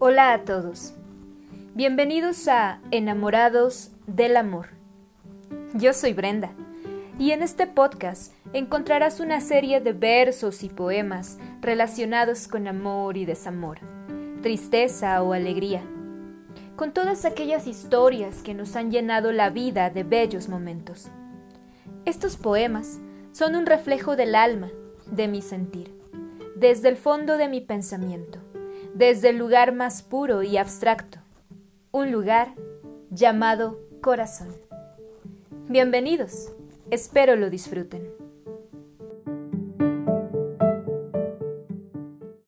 Hola a todos. Bienvenidos a Enamorados del Amor. Yo soy Brenda y en este podcast encontrarás una serie de versos y poemas relacionados con amor y desamor, tristeza o alegría, con todas aquellas historias que nos han llenado la vida de bellos momentos. Estos poemas son un reflejo del alma, de mi sentir, desde el fondo de mi pensamiento desde el lugar más puro y abstracto, un lugar llamado corazón. Bienvenidos, espero lo disfruten.